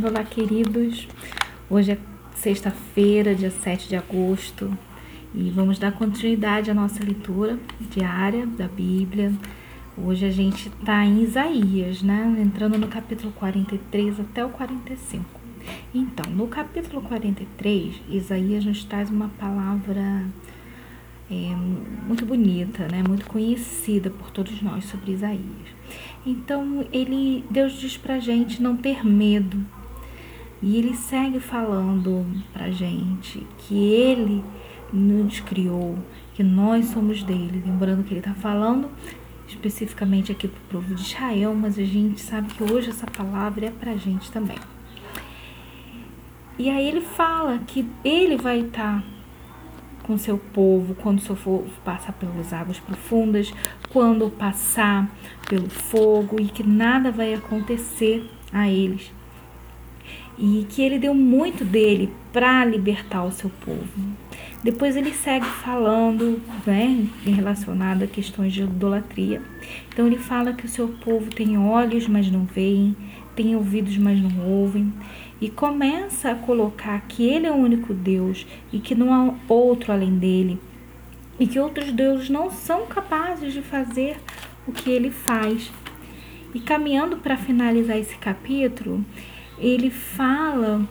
Olá, queridos. Hoje é sexta-feira, dia 7 de agosto, e vamos dar continuidade à nossa leitura diária da Bíblia. Hoje a gente está em Isaías, né? Entrando no capítulo 43 até o 45. Então, no capítulo 43, Isaías nos traz uma palavra é, muito bonita, né? Muito conhecida por todos nós sobre Isaías. Então, ele, Deus diz pra gente não ter medo. E ele segue falando pra gente que ele nos criou, que nós somos dele. Lembrando que ele está falando especificamente aqui para o povo de Israel, mas a gente sabe que hoje essa palavra é para a gente também. E aí ele fala que ele vai estar tá com seu povo quando seu povo passar pelas águas profundas, quando passar pelo fogo e que nada vai acontecer a eles. E que ele deu muito dele para libertar o seu povo. Depois ele segue falando, né, relacionado a questões de idolatria. Então ele fala que o seu povo tem olhos, mas não veem, tem ouvidos, mas não ouvem, e começa a colocar que ele é o único Deus e que não há outro além dele, e que outros deuses não são capazes de fazer o que ele faz. E caminhando para finalizar esse capítulo, ele fala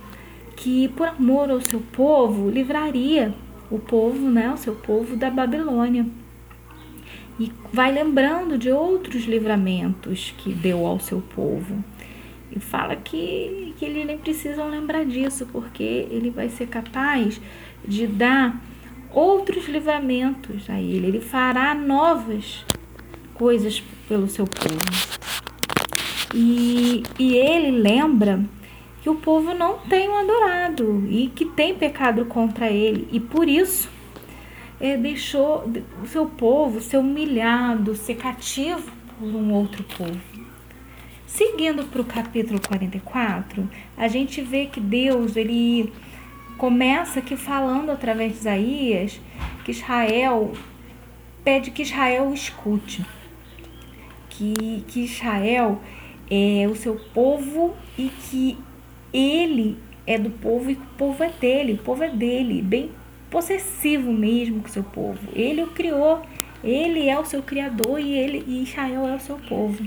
que por amor ao seu povo livraria o povo, né, o seu povo da Babilônia. E vai lembrando de outros livramentos que deu ao seu povo. E fala que, que eles nem precisam lembrar disso, porque ele vai ser capaz de dar outros livramentos a ele. Ele fará novas coisas pelo seu povo. E, e ele lembra que o povo não tem o adorado e que tem pecado contra ele. E por isso é, deixou o seu povo ser humilhado, ser cativo por um outro povo. Seguindo para o capítulo 44, a gente vê que Deus ele começa aqui falando através de Isaías que Israel pede que Israel escute, que, que Israel é o seu povo e que ele é do povo e o povo é dele, o povo é dele, bem possessivo mesmo com o seu povo. Ele o criou, ele é o seu criador e ele e Israel é o seu povo.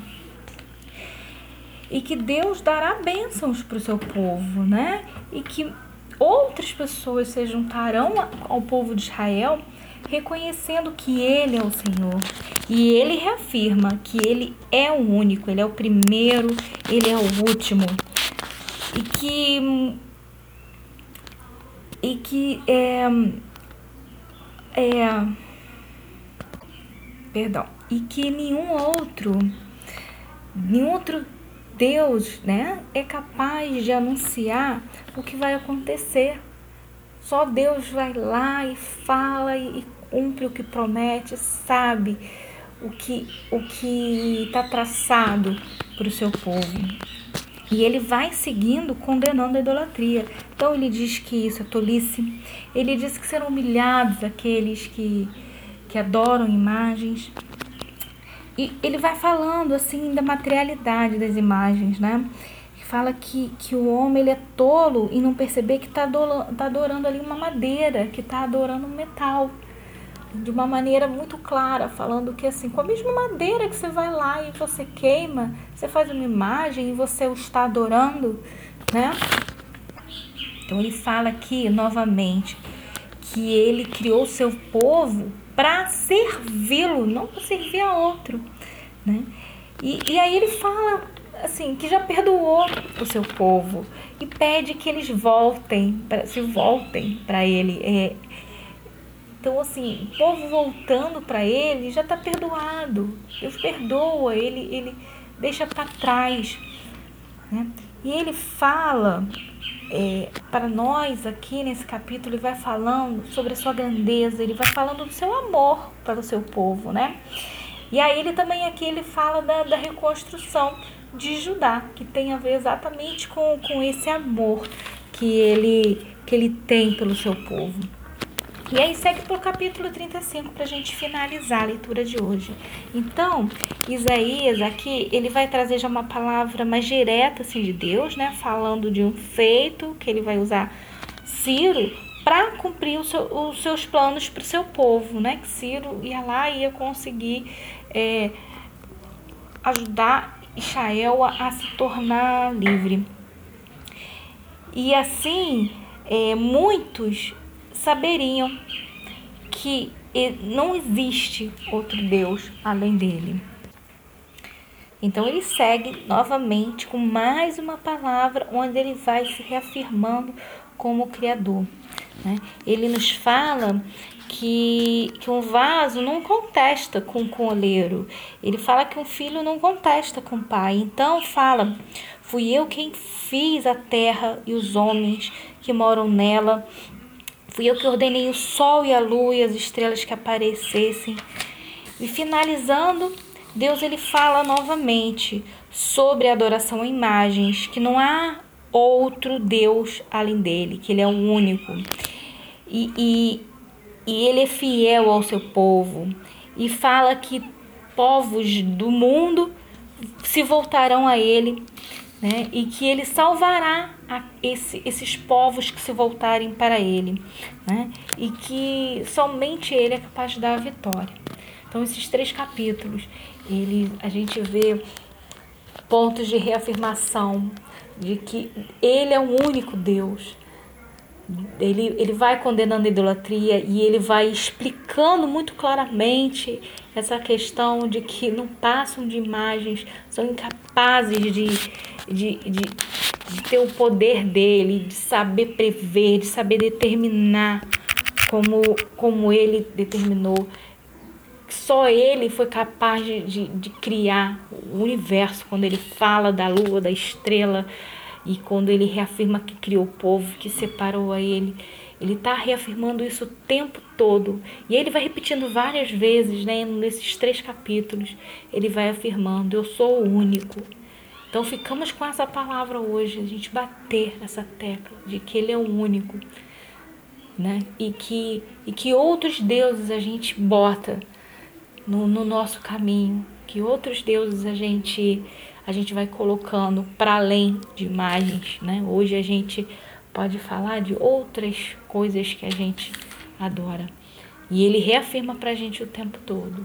E que Deus dará bênçãos para o seu povo, né? E que outras pessoas se juntarão ao povo de Israel, reconhecendo que Ele é o Senhor. E Ele reafirma que Ele é o único, Ele é o primeiro, Ele é o último e que e que é, é perdão e que nenhum outro nenhum outro Deus né é capaz de anunciar o que vai acontecer só Deus vai lá e fala e, cumpre o que promete sabe o que o que está traçado para o seu povo e ele vai seguindo, condenando a idolatria. Então ele diz que isso é tolice. Ele diz que serão humilhados aqueles que, que adoram imagens. E ele vai falando assim da materialidade das imagens, né? Fala que, que o homem ele é tolo e não perceber que está tá adorando ali uma madeira, que está adorando um metal de uma maneira muito clara, falando que assim, com a mesma madeira que você vai lá e você queima, você faz uma imagem e você o está adorando, né? Então ele fala aqui novamente que ele criou seu povo para servi-lo, não para servir a outro, né? E, e aí ele fala assim que já perdoou o seu povo e pede que eles voltem, pra, se voltem para ele. É, então, assim, o povo voltando para ele já está perdoado. Deus perdoa, ele, ele deixa para trás. Né? E ele fala é, para nós aqui nesse capítulo, ele vai falando sobre a sua grandeza, ele vai falando do seu amor para o seu povo, né? E aí ele também aqui ele fala da, da reconstrução de Judá, que tem a ver exatamente com, com esse amor que ele, que ele tem pelo seu povo. E aí segue para o capítulo 35 para a gente finalizar a leitura de hoje. Então, Isaías aqui, ele vai trazer já uma palavra mais direta assim, de Deus, né? Falando de um feito que ele vai usar Ciro para cumprir seu, os seus planos para o seu povo, né? Que Ciro ia lá e ia conseguir é, ajudar Israel a, a, se tornar livre. E assim, é, muitos saberiam que não existe outro Deus além dele. Então ele segue novamente com mais uma palavra onde ele vai se reafirmando como Criador. Né? Ele nos fala que, que um vaso não contesta com o um oleiro. Ele fala que um filho não contesta com o pai. Então fala: Fui eu quem fiz a terra e os homens que moram nela. Fui eu que ordenei o sol e a lua e as estrelas que aparecessem. E finalizando, Deus ele fala novamente sobre a adoração a imagens, que não há outro Deus além dele, que ele é o único. E, e, e ele é fiel ao seu povo. E fala que povos do mundo se voltarão a ele, né? E que ele salvará esse, esses povos que se voltarem para ele, né? E que somente ele é capaz de dar a vitória. Então esses três capítulos, ele a gente vê pontos de reafirmação de que ele é o único Deus. Ele, ele vai condenando a idolatria e ele vai explicando muito claramente essa questão de que não passam de imagens, são incapazes de, de, de, de ter o poder dele, de saber prever, de saber determinar como, como ele determinou. Só ele foi capaz de, de, de, criar o universo, quando ele fala da lua, da estrela, e quando ele reafirma que criou o povo, que separou a ele. Ele está reafirmando isso o tempo todo. E ele vai repetindo várias vezes, né, nesses três capítulos. Ele vai afirmando: Eu sou o único. Então ficamos com essa palavra hoje, a gente bater essa tecla de que ele é o único. Né? E, que, e que outros deuses a gente bota no, no nosso caminho, que outros deuses a gente a gente vai colocando para além de imagens, né? Hoje a gente pode falar de outras coisas que a gente adora. E ele reafirma para a gente o tempo todo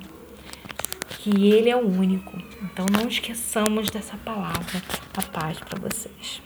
que ele é o único. Então não esqueçamos dessa palavra. A paz para vocês.